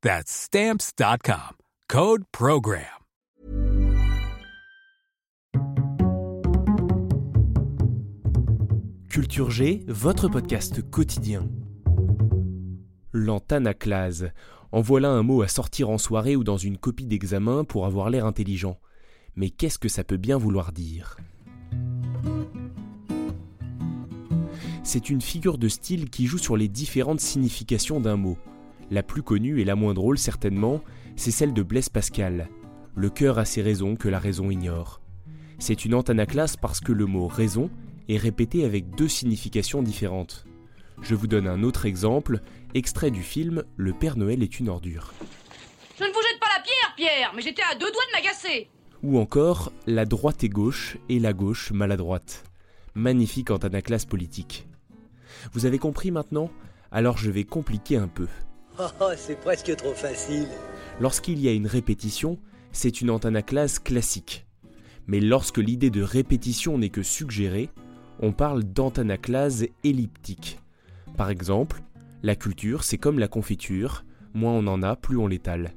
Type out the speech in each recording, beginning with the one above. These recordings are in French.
That's stamps.com. Code Program. Culture G, votre podcast quotidien. L'antanaclase. En voilà un mot à sortir en soirée ou dans une copie d'examen pour avoir l'air intelligent. Mais qu'est-ce que ça peut bien vouloir dire? C'est une figure de style qui joue sur les différentes significations d'un mot. La plus connue et la moins drôle certainement, c'est celle de Blaise Pascal. Le cœur a ses raisons que la raison ignore. C'est une antanaclasse parce que le mot raison est répété avec deux significations différentes. Je vous donne un autre exemple, extrait du film Le Père Noël est une ordure. Je ne vous jette pas la pierre, Pierre, mais j'étais à deux doigts de m'agacer. Ou encore La droite est gauche et la gauche maladroite. Magnifique antanaclasse politique. Vous avez compris maintenant? Alors je vais compliquer un peu. Oh, c'est presque trop facile. Lorsqu'il y a une répétition, c'est une antanaclase classique. Mais lorsque l'idée de répétition n'est que suggérée, on parle d'antanaclase elliptique. Par exemple, la culture, c'est comme la confiture, moins on en a, plus on l'étale.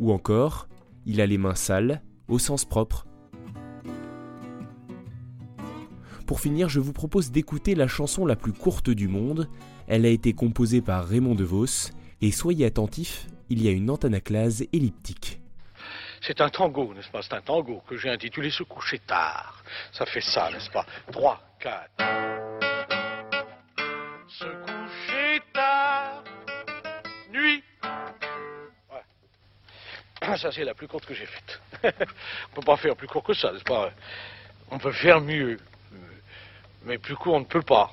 Ou encore, il a les mains sales, au sens propre. Pour finir, je vous propose d'écouter la chanson la plus courte du monde. Elle a été composée par Raymond DeVos et soyez attentifs, il y a une antanaclase elliptique. C'est un tango, n'est-ce pas? C'est un tango que j'ai intitulé Se coucher tard. Ça fait ça, n'est-ce pas? 3, 4. Se coucher tard, nuit. Ouais. Ça, c'est la plus courte que j'ai faite. on peut pas faire plus court que ça, n'est-ce pas? On peut faire mieux. Mais plus court, on ne peut pas.